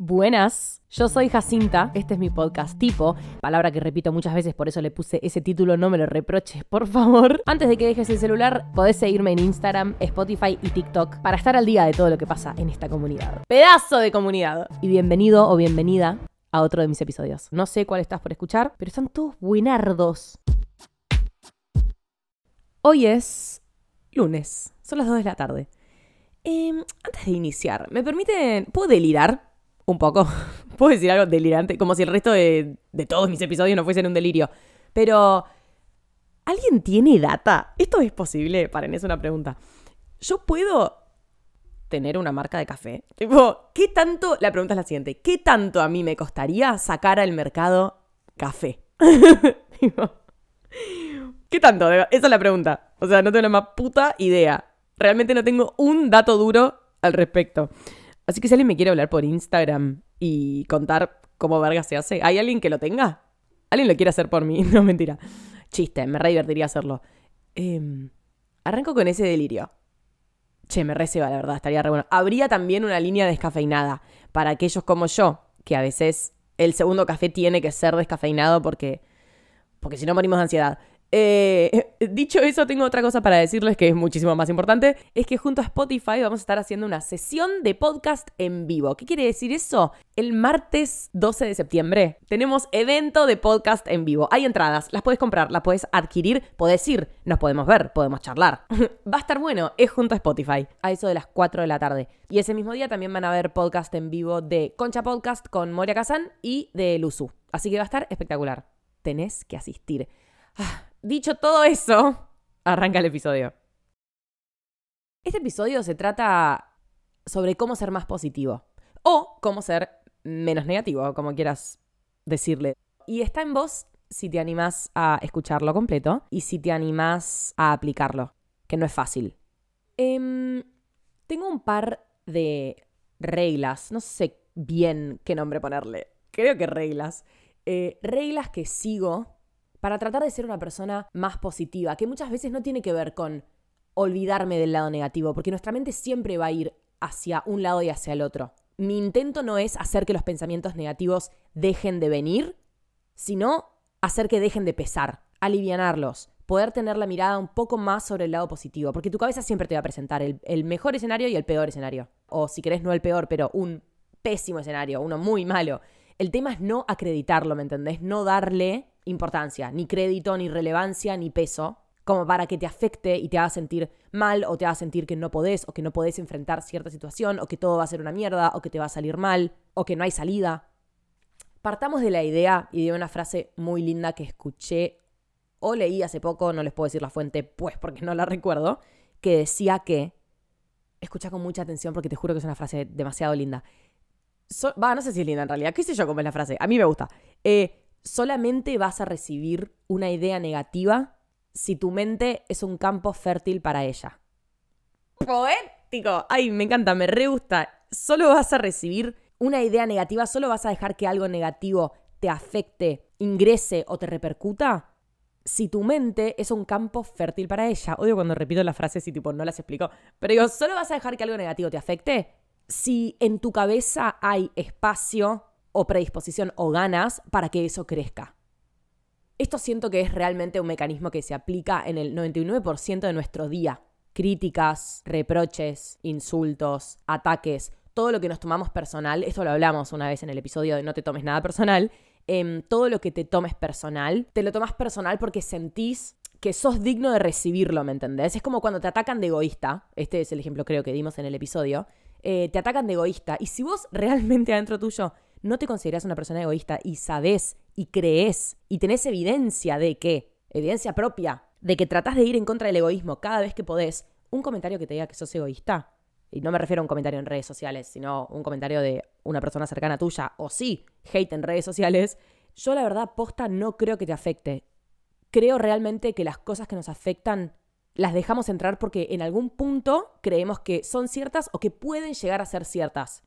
Buenas, yo soy Jacinta, este es mi podcast tipo, palabra que repito muchas veces, por eso le puse ese título, no me lo reproches, por favor. Antes de que dejes el celular, podés seguirme en Instagram, Spotify y TikTok para estar al día de todo lo que pasa en esta comunidad. Pedazo de comunidad. Y bienvenido o bienvenida a otro de mis episodios. No sé cuál estás por escuchar, pero están todos buenardos. Hoy es lunes, son las 2 de la tarde. Em, antes de iniciar, ¿me permiten... ¿Puedo delirar? Un poco. Puedo decir algo delirante, como si el resto de, de todos mis episodios no fuesen un delirio. Pero, ¿alguien tiene data? ¿Esto es posible? Paren, es una pregunta. ¿Yo puedo tener una marca de café? Tipo, ¿qué tanto? La pregunta es la siguiente. ¿Qué tanto a mí me costaría sacar al mercado café? ¿Qué tanto? Esa es la pregunta. O sea, no tengo la más puta idea. Realmente no tengo un dato duro al respecto. Así que si alguien me quiere hablar por Instagram y contar cómo verga se hace, ¿hay alguien que lo tenga? ¿Alguien lo quiere hacer por mí? No, mentira. Chiste, me re divertiría hacerlo. Em, arranco con ese delirio. Che, me receba, la verdad, estaría re bueno. Habría también una línea descafeinada para aquellos como yo, que a veces el segundo café tiene que ser descafeinado porque, porque si no morimos de ansiedad. Eh, dicho eso, tengo otra cosa para decirles que es muchísimo más importante. Es que junto a Spotify vamos a estar haciendo una sesión de podcast en vivo. ¿Qué quiere decir eso? El martes 12 de septiembre tenemos evento de podcast en vivo. Hay entradas, las puedes comprar, las puedes adquirir, puedes ir, nos podemos ver, podemos charlar. Va a estar bueno, es junto a Spotify, a eso de las 4 de la tarde. Y ese mismo día también van a haber podcast en vivo de Concha Podcast con Moria Kazan y de Luzu. Así que va a estar espectacular. Tenés que asistir. Ah, dicho todo eso, arranca el episodio. Este episodio se trata sobre cómo ser más positivo o cómo ser menos negativo, como quieras decirle. Y está en vos si te animás a escucharlo completo y si te animás a aplicarlo, que no es fácil. Em, tengo un par de reglas, no sé bien qué nombre ponerle, creo que reglas. Eh, reglas que sigo para tratar de ser una persona más positiva, que muchas veces no tiene que ver con olvidarme del lado negativo, porque nuestra mente siempre va a ir hacia un lado y hacia el otro. Mi intento no es hacer que los pensamientos negativos dejen de venir, sino hacer que dejen de pesar, alivianarlos, poder tener la mirada un poco más sobre el lado positivo, porque tu cabeza siempre te va a presentar el, el mejor escenario y el peor escenario. O si querés, no el peor, pero un pésimo escenario, uno muy malo. El tema es no acreditarlo, ¿me entendés? No darle importancia, ni crédito, ni relevancia, ni peso, como para que te afecte y te haga sentir mal o te haga sentir que no podés o que no podés enfrentar cierta situación o que todo va a ser una mierda o que te va a salir mal o que no hay salida. Partamos de la idea y de una frase muy linda que escuché o leí hace poco, no les puedo decir la fuente, pues porque no la recuerdo, que decía que, escucha con mucha atención porque te juro que es una frase demasiado linda. va, no sé si es linda en realidad, qué sé yo cómo es la frase, a mí me gusta. Eh, solamente vas a recibir una idea negativa si tu mente es un campo fértil para ella. Poético. Ay, me encanta, me re gusta. Solo vas a recibir una idea negativa, solo vas a dejar que algo negativo te afecte, ingrese o te repercuta si tu mente es un campo fértil para ella. Odio cuando repito las frases y tipo no las explico. Pero digo, solo vas a dejar que algo negativo te afecte si en tu cabeza hay espacio o predisposición o ganas para que eso crezca. Esto siento que es realmente un mecanismo que se aplica en el 99% de nuestro día. Críticas, reproches, insultos, ataques, todo lo que nos tomamos personal, esto lo hablamos una vez en el episodio de No te tomes nada personal, eh, todo lo que te tomes personal, te lo tomas personal porque sentís que sos digno de recibirlo, ¿me entendés? Es como cuando te atacan de egoísta, este es el ejemplo creo que dimos en el episodio, eh, te atacan de egoísta y si vos realmente adentro tuyo no te consideras una persona egoísta y sabes y crees y tenés evidencia de que, evidencia propia, de que tratás de ir en contra del egoísmo cada vez que podés, un comentario que te diga que sos egoísta, y no me refiero a un comentario en redes sociales, sino un comentario de una persona cercana tuya, o sí, hate en redes sociales, yo la verdad, posta, no creo que te afecte. Creo realmente que las cosas que nos afectan las dejamos entrar porque en algún punto creemos que son ciertas o que pueden llegar a ser ciertas.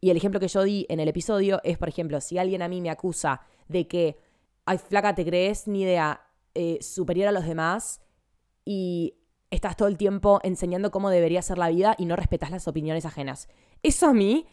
Y el ejemplo que yo di en el episodio es, por ejemplo, si alguien a mí me acusa de que, ay, flaca, te crees ni idea eh, superior a los demás y estás todo el tiempo enseñando cómo debería ser la vida y no respetas las opiniones ajenas. Eso a mí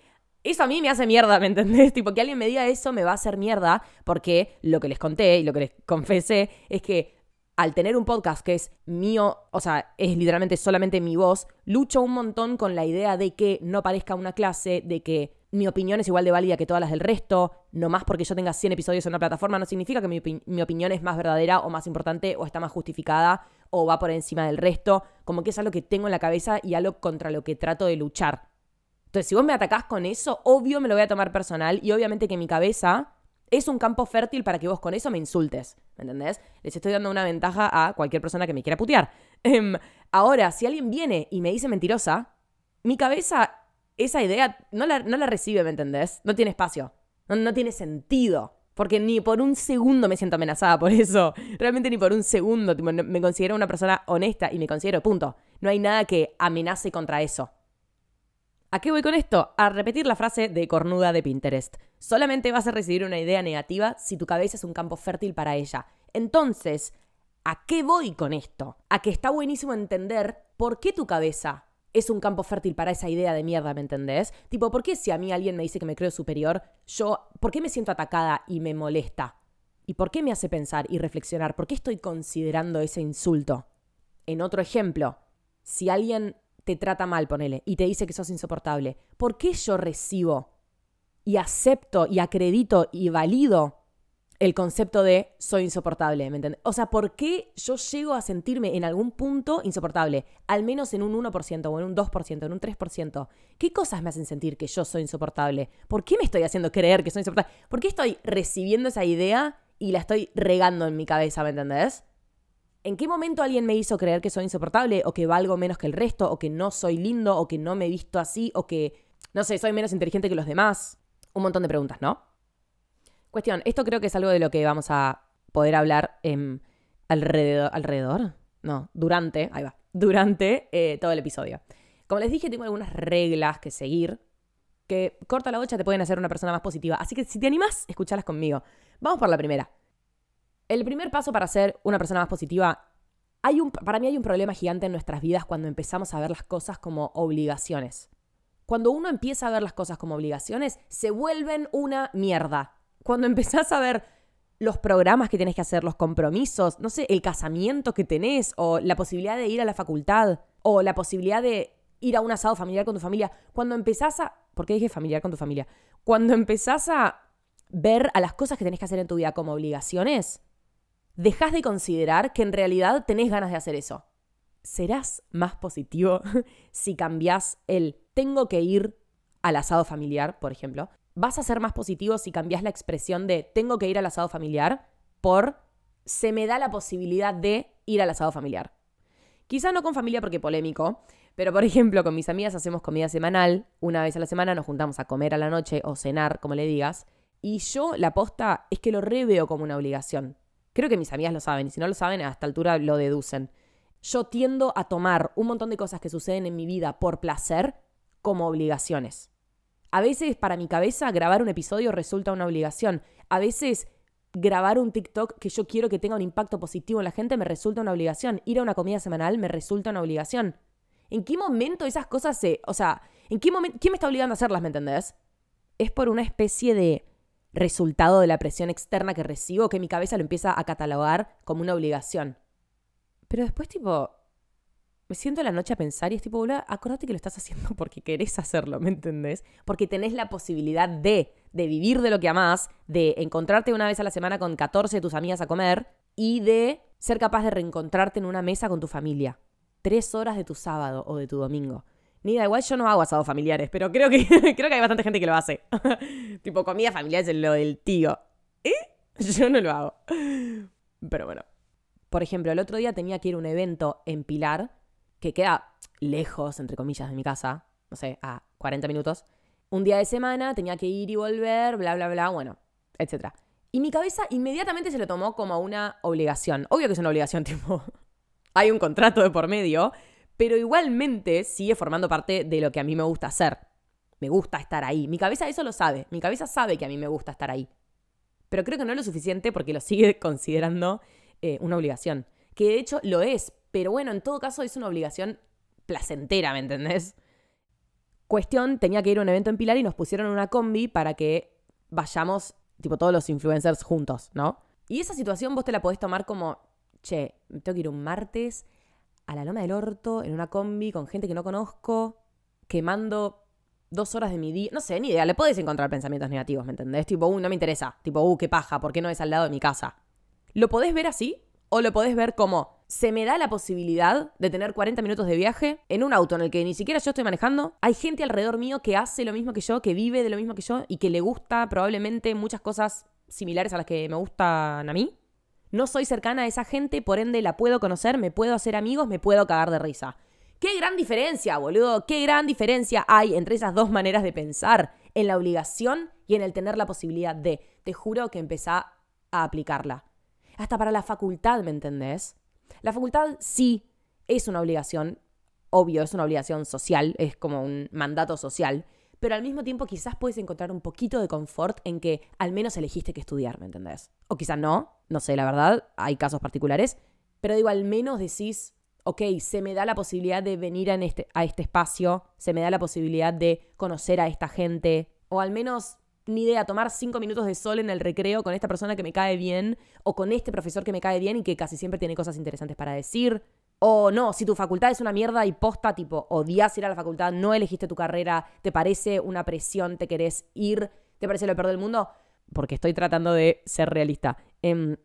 Eso a mí me hace mierda, ¿me entendés? Tipo, que alguien me diga eso me va a hacer mierda porque lo que les conté y lo que les confesé es que al tener un podcast que es mío, o sea, es literalmente solamente mi voz, lucho un montón con la idea de que no parezca una clase, de que mi opinión es igual de válida que todas las del resto, no más porque yo tenga 100 episodios en una plataforma no significa que mi, mi, opinión es más verdadera o más importante o está más justificada o va por encima del resto, como que es algo que tengo en la cabeza y algo contra lo que trato de luchar. Entonces, si vos me atacás con eso, obvio me lo voy a tomar personal y obviamente que mi cabeza es un campo fértil para que vos con eso me insultes. ¿Me entendés? Les estoy dando una ventaja a cualquier persona que me quiera putear. Em, ahora, si alguien viene y me dice mentirosa, mi cabeza esa idea no la, no la recibe, ¿me entendés? No tiene espacio. No, tiene sentido. Porque ni por un segundo me siento amenazada por eso. Realmente ni por un segundo. me considero una persona honesta y me considero, punto. No hay nada que amenace contra eso. ¿A qué voy con esto? A repetir la frase de cornuda de Pinterest. Solamente vas a recibir una idea negativa si tu cabeza es un campo fértil para ella. Entonces, ¿a qué voy con esto? A que está buenísimo entender por qué tu cabeza es un campo fértil para esa idea de mierda, ¿me entendés? Tipo, ¿por qué si a mí alguien me dice que me creo superior, yo, ¿por qué me siento atacada y me molesta? ¿Y por qué me hace pensar y reflexionar? ¿Por qué estoy considerando ese insulto? En otro ejemplo, si alguien te trata mal, ponele, y te dice que sos insoportable, ¿por qué yo recibo y acepto y acredito y valido el concepto de soy insoportable? ¿Me entiendes? O sea, ¿por qué yo llego a sentirme en algún punto insoportable? Al menos en un 1% o en un 2%, en un 3%. ¿Qué cosas me hacen sentir que yo soy insoportable? ¿Por qué me estoy haciendo creer que soy insoportable? ¿Por qué estoy recibiendo esa idea y la estoy regando en mi cabeza, ¿me entendés? ¿En qué momento alguien me hizo creer que soy insoportable o que valgo menos que el resto o que no soy lindo o que no me he visto así o que, no sé, soy menos inteligente que los demás? Un montón de preguntas, ¿no? Cuestión, esto creo que es algo de lo que vamos a poder hablar alrededor, alrededor, no, durante, ahí va, durante eh, todo el episodio. Como les dije, tengo algunas reglas que seguir que corta la bocha te pueden hacer una persona más positiva. Así que si te animas, escuchalas conmigo. Vamos por la primera. El primer paso para ser una persona más positiva, hay un, para mí hay un problema gigante en nuestras vidas cuando empezamos a ver las cosas como obligaciones. Cuando uno empieza a ver las cosas como obligaciones, se vuelven una mierda. Cuando empezás a ver los programas que tenés que hacer, los compromisos, no sé, el casamiento que tenés, o la posibilidad de ir a la facultad, o la posibilidad de ir a un asado familiar con tu familia, cuando empezás a... ¿Por qué dije familiar con tu familia? Cuando empezás a ver a las cosas que tenés que hacer en tu vida como obligaciones, dejas de considerar que en realidad tenés ganas de hacer eso. ¿Serás más positivo si cambias el tengo que ir al asado familiar, por ejemplo? ¿Vas a ser más positivo si cambias la expresión de tengo que ir al asado familiar por se me da la posibilidad de ir al asado familiar? Quizá no con familia porque polémico, pero por ejemplo con mis amigas hacemos comida semanal, una vez a la semana nos juntamos a comer a la noche o cenar, como le digas, y yo la posta es que lo reveo como una obligación. Creo que mis amigas lo saben y si no lo saben, a esta altura lo deducen. Yo tiendo a tomar un montón de cosas que suceden en mi vida por placer como obligaciones. A veces para mi cabeza grabar un episodio resulta una obligación. A veces grabar un TikTok que yo quiero que tenga un impacto positivo en la gente me resulta una obligación. Ir a una comida semanal me resulta una obligación. ¿En qué momento esas cosas se... O sea, ¿en qué momento... ¿Quién me está obligando a hacerlas, me entendés? Es por una especie de resultado de la presión externa que recibo que mi cabeza lo empieza a catalogar como una obligación. Pero después, tipo, me siento la noche a pensar y es tipo, boludo, acordate que lo estás haciendo porque querés hacerlo, ¿me entendés? Porque tenés la posibilidad de, de vivir de lo que amás, de encontrarte una vez a la semana con 14 de tus amigas a comer y de ser capaz de reencontrarte en una mesa con tu familia. Tres horas de tu sábado o de tu domingo. Ni da igual, yo no hago asados familiares, pero creo que, creo que hay bastante gente que lo hace. tipo, comida familiar es lo del tío. ¿Eh? Yo no lo hago. Pero bueno. Por ejemplo, el otro día tenía que ir a un evento en Pilar, que queda lejos, entre comillas, de mi casa, no sé, a 40 minutos. Un día de semana tenía que ir y volver, bla, bla, bla, bueno, etc. Y mi cabeza inmediatamente se lo tomó como una obligación. Obvio que es una obligación, tipo, hay un contrato de por medio, pero igualmente sigue formando parte de lo que a mí me gusta hacer. Me gusta estar ahí. Mi cabeza eso lo sabe. Mi cabeza sabe que a mí me gusta estar ahí. Pero creo que no es lo suficiente porque lo sigue considerando eh, una obligación. Que de hecho lo es. Pero bueno, en todo caso es una obligación placentera, ¿me entendés? Cuestión, tenía que ir a un evento en Pilar y nos pusieron una combi para que vayamos, tipo todos los influencers juntos, ¿no? Y esa situación vos te la podés tomar como, che, tengo que ir un martes a la Loma del Orto en una combi con gente que no conozco, quemando dos horas de mi día. No sé, ni idea. Le podés encontrar pensamientos negativos, ¿me entendés? Tipo, uh, no me interesa. Tipo, uh, qué paja, ¿por qué no es al lado de mi casa? ¿Lo podés ver así? O lo podés ver como, se me da la posibilidad de tener 40 minutos de viaje en un auto en el que ni siquiera yo estoy manejando. Hay gente alrededor mío que hace lo mismo que yo, que vive de lo mismo que yo y que le gusta probablemente muchas cosas similares a las que me gustan a mí. No soy cercana a esa gente, por ende la puedo conocer, me puedo hacer amigos, me puedo cagar de risa. Qué gran diferencia, boludo. Qué gran diferencia hay entre esas dos maneras de pensar, en la obligación y en el tener la posibilidad de. Te juro que empezá a aplicarla. Hasta para la facultad, ¿me entendés? La facultad sí es una obligación, obvio, es una obligación social, es como un mandato social, pero al mismo tiempo quizás puedes encontrar un poquito de confort en que al menos elegiste que estudiar, ¿me entendés? O quizás no, no sé, la verdad, hay casos particulares, pero digo, al menos decís, ok, se me da la posibilidad de venir este, a este espacio, se me da la posibilidad de conocer a esta gente, o al menos, ni idea, tomar cinco minutos de sol en el recreo con esta persona que me cae bien, o con este profesor que me cae bien y que casi siempre tiene cosas interesantes para decir. O no, si tu facultad es una mierda y posta, tipo, odias ir a la facultad, no elegiste tu carrera, te parece una presión, te querés ir, te parece lo peor del mundo, porque estoy tratando de ser realista. Eh,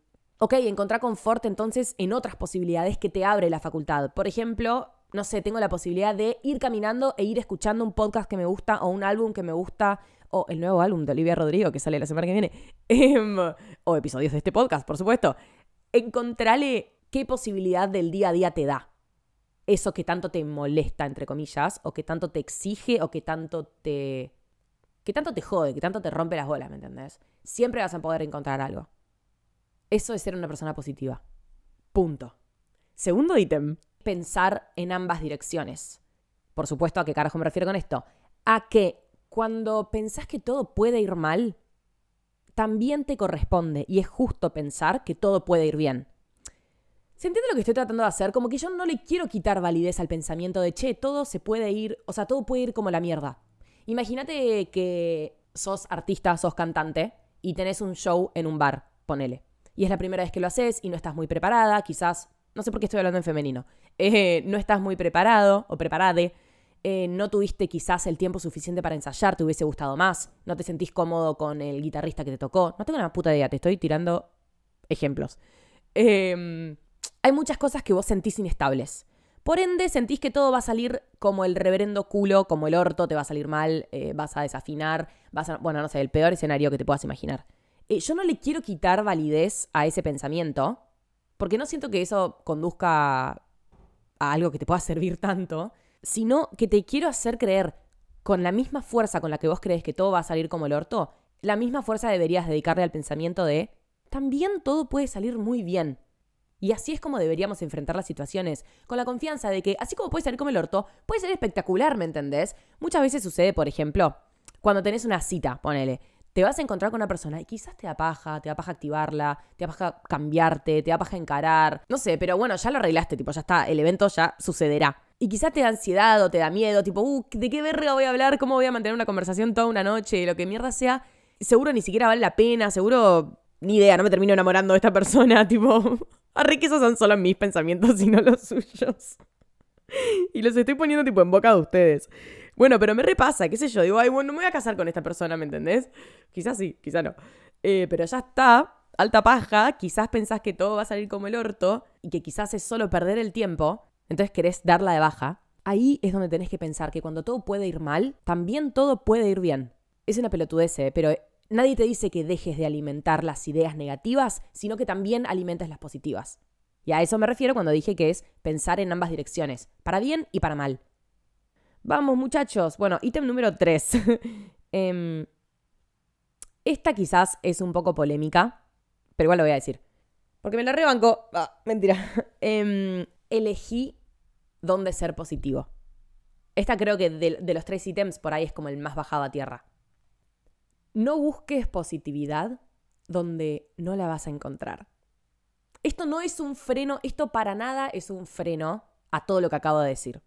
Ok, encontrar confort entonces en otras posibilidades que te abre la facultad. Por ejemplo, no sé, tengo la posibilidad de ir caminando e ir escuchando un podcast que me gusta o un álbum que me gusta o el nuevo álbum de Olivia Rodrigo que sale la semana que viene em, o episodios de este podcast, por supuesto. Encontrale qué posibilidad del día a día te da. Eso que tanto te molesta, entre comillas, o que tanto te exige, o que tanto te... que tanto te jode, que tanto te rompe las bolas, ¿me entendés? Siempre vas a poder encontrar algo. Eso es ser una persona positiva. Punto. Segundo ítem, pensar en ambas direcciones. Por supuesto, ¿a qué carajo me refiero con esto? A que cuando pensás que todo puede ir mal, también te corresponde y es justo pensar que todo puede ir bien. ¿Se entiende lo que estoy tratando de hacer? Como que yo no le quiero quitar validez al pensamiento de, che, todo se puede ir, o sea, todo puede ir como la mierda. Imagínate que sos artista, sos cantante y tenés un show en un bar, ponele y es la primera vez que lo haces y no estás muy preparada, quizás, no sé por qué estoy hablando en femenino, eh, no estás muy preparado o preparade, eh, no tuviste quizás el tiempo suficiente para ensayar, te hubiese gustado más, no te sentís cómodo con el guitarrista que te tocó, no tengo una puta idea, te estoy tirando ejemplos. Em, hay muchas cosas que vos sentís inestables. Por ende, sentís que todo va a salir como el reverendo culo, como el orto, te va a salir mal, eh, vas a desafinar, vas a... Bueno, no sé, el peor escenario que te puedas imaginar. Eh, yo no le quiero quitar validez a ese pensamiento, porque no siento que eso conduzca a algo que te pueda servir tanto, sino que te quiero hacer creer con la misma fuerza con la que vos crees que todo va a salir como el orto, la misma fuerza deberías dedicarle al pensamiento de también todo puede salir muy bien. Y así es como deberíamos enfrentar las situaciones, con la confianza de que, así como puede salir como el orto, puede ser espectacular, ¿me entendés? Muchas veces sucede, por ejemplo, cuando tenés una cita, ponele, te vas a encontrar con una persona y quizás te da paja, te da paja activarla, te da paja cambiarte, te da paja encarar. No sé, pero bueno, ya lo arreglaste, tipo, ya está, el evento ya sucederá. Y quizás te da ansiedad o te da miedo, tipo, uh, ¿de qué verga voy a hablar? ¿Cómo voy a mantener una conversación toda una noche? Lo que mierda sea. Seguro ni siquiera vale la pena, seguro ni idea, no me termino enamorando de esta persona, tipo. Arre que esos son solo mis pensamientos y no los suyos. Y los estoy poniendo tipo en boca de ustedes. Bueno, pero me repasa, qué sé yo. Digo, ay, bueno, no me voy a casar con esta persona, ¿me entendés? Quizás sí, quizás no. Eh, pero ya está, alta paja, quizás pensás que todo va a salir como el orto y que quizás es solo perder el tiempo, entonces querés darla de baja. Ahí es donde tenés que pensar que cuando todo puede ir mal, también todo puede ir bien. Es una pelotudez, ¿eh? pero nadie te dice que dejes de alimentar las ideas negativas, sino que también alimentes las positivas. Y a eso me refiero cuando dije que es pensar en ambas direcciones, para bien y para mal. Vamos, muchachos. Bueno, ítem número 3. Em, esta quizás es un poco polémica, pero igual lo voy a decir. Porque me la rebanco. Ah, mentira. Em, elegí dónde ser positivo. Esta creo que de, de los tres ítems por ahí es como el más bajado a tierra. No busques positividad donde no la vas a encontrar. Esto no es un freno, esto para nada es un freno a todo lo que acabo de decir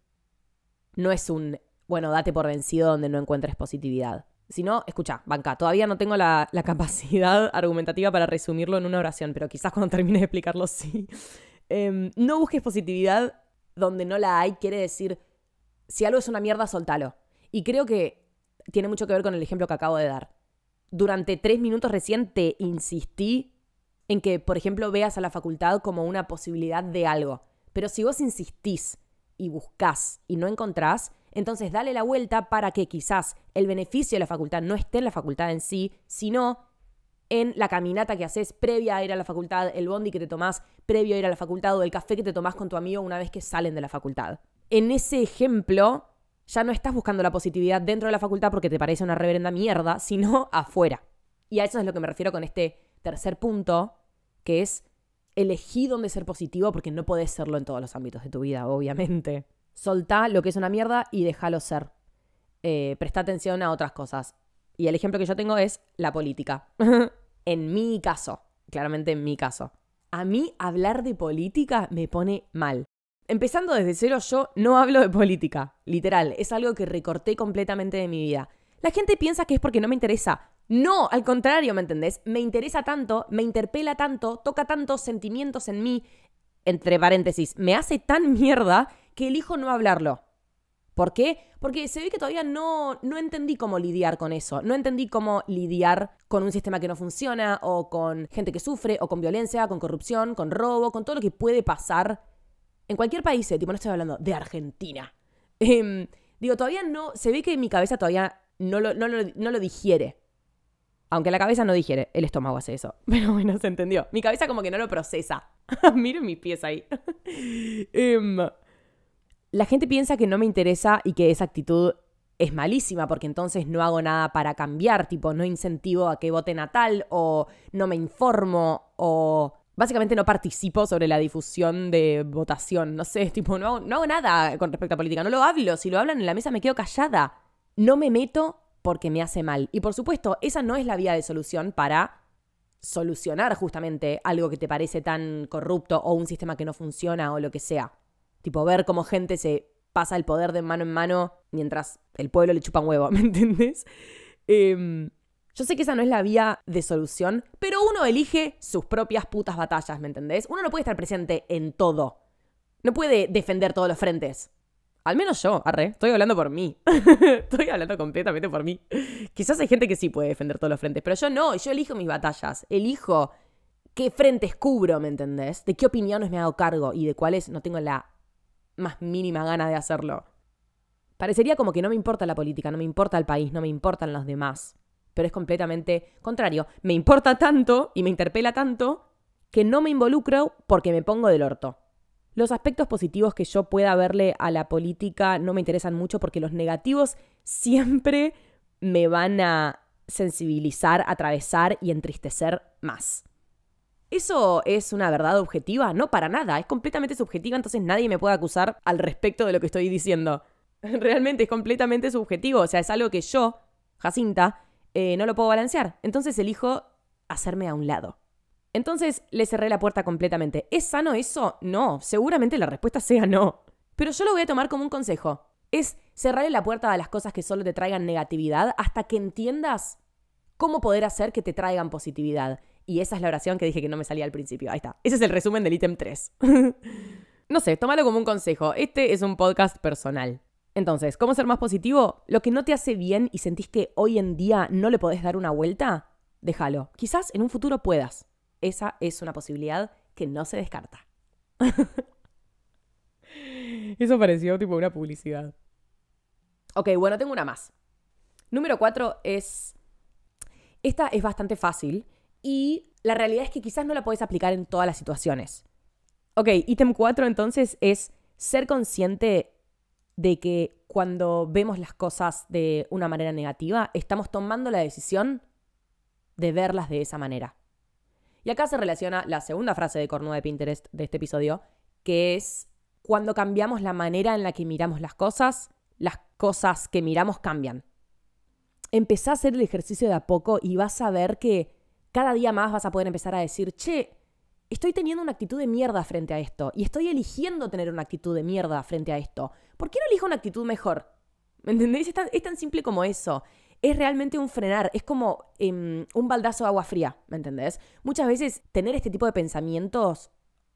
no es un bueno, date por vencido donde no encuentres positividad. Si no, escucha, banca, todavía no tengo la, capacidad argumentativa para resumirlo en una oración, pero quizás cuando termine de explicarlo sí. Em, no busques positividad donde no la hay, quiere decir, si algo es una mierda, soltalo. Y creo que tiene mucho que ver con el ejemplo que acabo de dar. Durante tres minutos recién te insistí en que, por ejemplo, veas a la facultad como una posibilidad de algo. Pero si vos insistís y buscás y no encontrás, entonces dale la vuelta para que quizás el beneficio de la facultad no esté en la facultad en sí, sino en la caminata que haces previa a ir a la facultad, el bondi que te tomás previo a ir a la facultad o el café que te tomás con tu amigo una vez que salen de la facultad. En ese ejemplo, ya no estás buscando la positividad dentro de la facultad porque te parece una reverenda mierda, sino afuera. Y a eso es lo que me refiero con este tercer punto, que es elegí dónde ser positivo porque no podés serlo en todos los ámbitos de tu vida, obviamente. Soltá lo que es una mierda y déjalo ser. Eh, presta atención a otras cosas. Y el ejemplo que yo tengo es la política. en mi caso, claramente en mi caso. A mí hablar de política me pone mal. Empezando desde cero, yo no hablo de política, literal, es algo que recorté completamente de mi vida. La gente piensa que es porque no me interesa. No, al contrario, ¿me entendés? Me interesa tanto, me interpela tanto, toca tantos sentimientos en mí, entre paréntesis, me hace tan mierda que elijo no hablarlo. ¿Por qué? Porque se ve que todavía no, no entendí cómo lidiar con eso. No entendí cómo lidiar con un sistema que no funciona, o con gente que sufre, o con violencia, con corrupción, con robo, con todo lo que puede pasar en cualquier país. Eh, tipo, no estoy hablando de Argentina. Em, digo, todavía no. Se ve que mi cabeza todavía no lo, no lo digiere. Aunque la cabeza no digiere, el estómago hace eso. Pero bueno, se entendió. Mi cabeza como que no lo procesa. Miren mis pies ahí. Em, la gente piensa que no me interesa y que esa actitud es malísima porque entonces no hago nada para cambiar, tipo no incentivo a que voten a tal o no me informo o básicamente no participo sobre la difusión de votación, no sé, tipo no no hago nada con respecto a política, no lo hablo, si lo hablan en la mesa me quedo callada, no me meto porque me hace mal. Y por supuesto, esa no es la vía de solución para solucionar justamente algo que te parece tan corrupto o un sistema que no funciona o lo que sea. Tipo, ver cómo gente se pasa el poder de mano en mano mientras el pueblo le chupa un huevo, ¿me entiendes? Em, yo sé que esa no es la vía de solución, pero uno elige sus propias putas batallas, ¿me entendés? Uno no puede estar presente en todo. No puede defender todos los frentes. Al menos yo, arre, estoy hablando por mí. estoy hablando completamente por mí. Quizás hay gente que sí puede defender todos los frentes, pero yo no, yo elijo mis batallas. Elijo qué frentes cubro, ¿me entendés? De qué opiniones me hago cargo y de cuáles no tengo la más mínima gana de hacerlo. Parecería como que no me importa la política, no me importa el país, no me importan los demás. Pero es completamente contrario. Me importa tanto y me interpela tanto que no me involucro porque me pongo del orto. Los aspectos positivos que yo pueda verle a la política no me interesan mucho porque los negativos siempre me van a sensibilizar, atravesar y entristecer más. ¿Eso es una verdad objetiva? No, para nada, es completamente subjetiva, entonces nadie me puede acusar al respecto de lo que estoy diciendo. Realmente es completamente subjetivo, o sea, es algo que yo, Jacinta, eh, no lo puedo balancear. Entonces elijo hacerme a un lado. Entonces le cerré la puerta completamente. ¿Es sano eso? No, seguramente la respuesta sea no. Pero yo lo voy a tomar como un consejo. Es cerrarle la puerta a las cosas que solo te traigan negatividad hasta que entiendas cómo poder hacer que te traigan positividad. Y esa es la oración que dije que no me salía al principio. Ahí está. Ese es el resumen del ítem 3. no sé, tómalo como un consejo. Este es un podcast personal. Entonces, ¿cómo ser más positivo? Lo que no te hace bien y sentís que hoy en día no le podés dar una vuelta, déjalo. Quizás en un futuro puedas. Esa es una posibilidad que no se descarta. Eso pareció tipo una publicidad. Ok, bueno, tengo una más. Número 4 es... Esta es bastante fácil y la realidad es que quizás no la puedes aplicar en todas las situaciones. Ok, ítem 4 entonces es ser consciente de que cuando vemos las cosas de una manera negativa, estamos tomando la decisión de verlas de esa manera. Y acá se relaciona la segunda frase de cornuda de Pinterest de este episodio, que es cuando cambiamos la manera en la que miramos las cosas, las cosas que miramos cambian. Empezá a hacer el ejercicio de a poco y vas a ver que cada día más vas a poder empezar a decir, che, estoy teniendo una actitud de mierda frente a esto y estoy eligiendo tener una actitud de mierda frente a esto. ¿Por qué no elijo una actitud mejor? ¿Me tan, es tan simple como eso. Es realmente un frenar, es como em, un baldazo de agua fría, ¿me entendés? Muchas veces tener este tipo de pensamientos,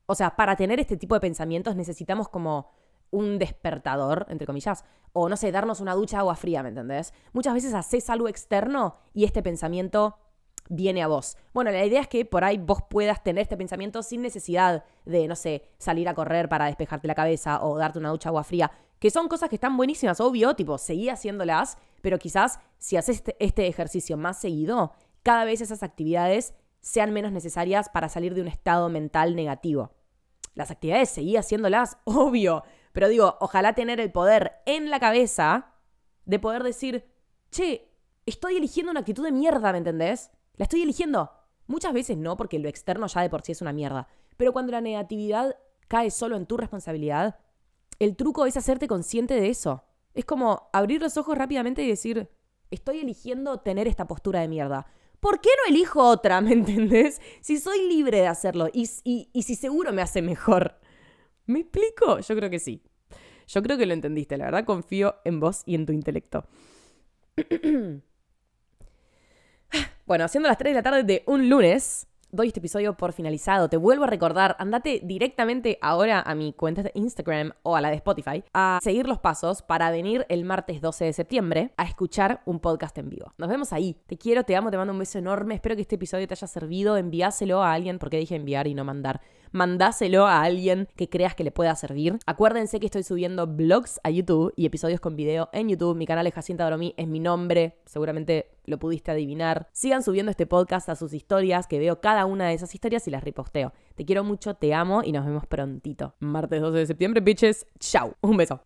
o sea, para tener este tipo de pensamientos necesitamos como un despertador, entre comillas, o no sé, darnos una ducha de agua fría, ¿me entendés? Muchas veces haces algo externo y este pensamiento viene a vos. Bueno, la idea es que por ahí vos puedas tener este pensamiento sin necesidad de, no sé, salir a correr para despejarte la cabeza o darte una ducha de agua fría, que son cosas que están buenísimas, obvio, tipo, seguí haciéndolas, pero quizás si haces este, este ejercicio más seguido, cada vez esas actividades sean menos necesarias para salir de un estado mental negativo. Las actividades seguí haciéndolas, obvio, pero digo, ojalá tener el poder en la cabeza de poder decir, che, estoy eligiendo una actitud de mierda, ¿me entendés? La estoy eligiendo. Muchas veces no, porque lo externo ya de por sí es una mierda. Pero cuando la negatividad cae solo en tu responsabilidad, el truco es hacerte consciente de eso. Es como abrir los ojos rápidamente y decir, estoy eligiendo tener esta postura de mierda. ¿Por qué no elijo otra? ¿Me entendés? Si soy libre de hacerlo y, y, y si seguro me hace mejor. ¿Me explico? Yo creo que sí. Yo creo que lo entendiste, la verdad confío en vos y en tu intelecto. bueno, haciendo las 3 de la tarde de un lunes, doy este episodio por finalizado. Te vuelvo a recordar, andate directamente ahora a mi cuenta de Instagram o a la de Spotify a seguir los pasos para venir el martes 12 de septiembre a escuchar un podcast en vivo. Nos vemos ahí. Te quiero, te amo, te mando un beso enorme. Espero que este episodio te haya servido. Enviáselo a alguien, porque dije enviar y no mandar mandáselo a alguien que creas que le pueda servir. Acuérdense que estoy subiendo blogs a YouTube y episodios con video en YouTube. Mi canal es Jacinta Doromí, es mi nombre, seguramente lo pudiste adivinar. Sigan subiendo este podcast a sus historias, que veo cada una de esas historias y las riposteo. Te quiero mucho, te amo y nos vemos prontito. Martes 12 de septiembre, bitches. Chau. Un beso.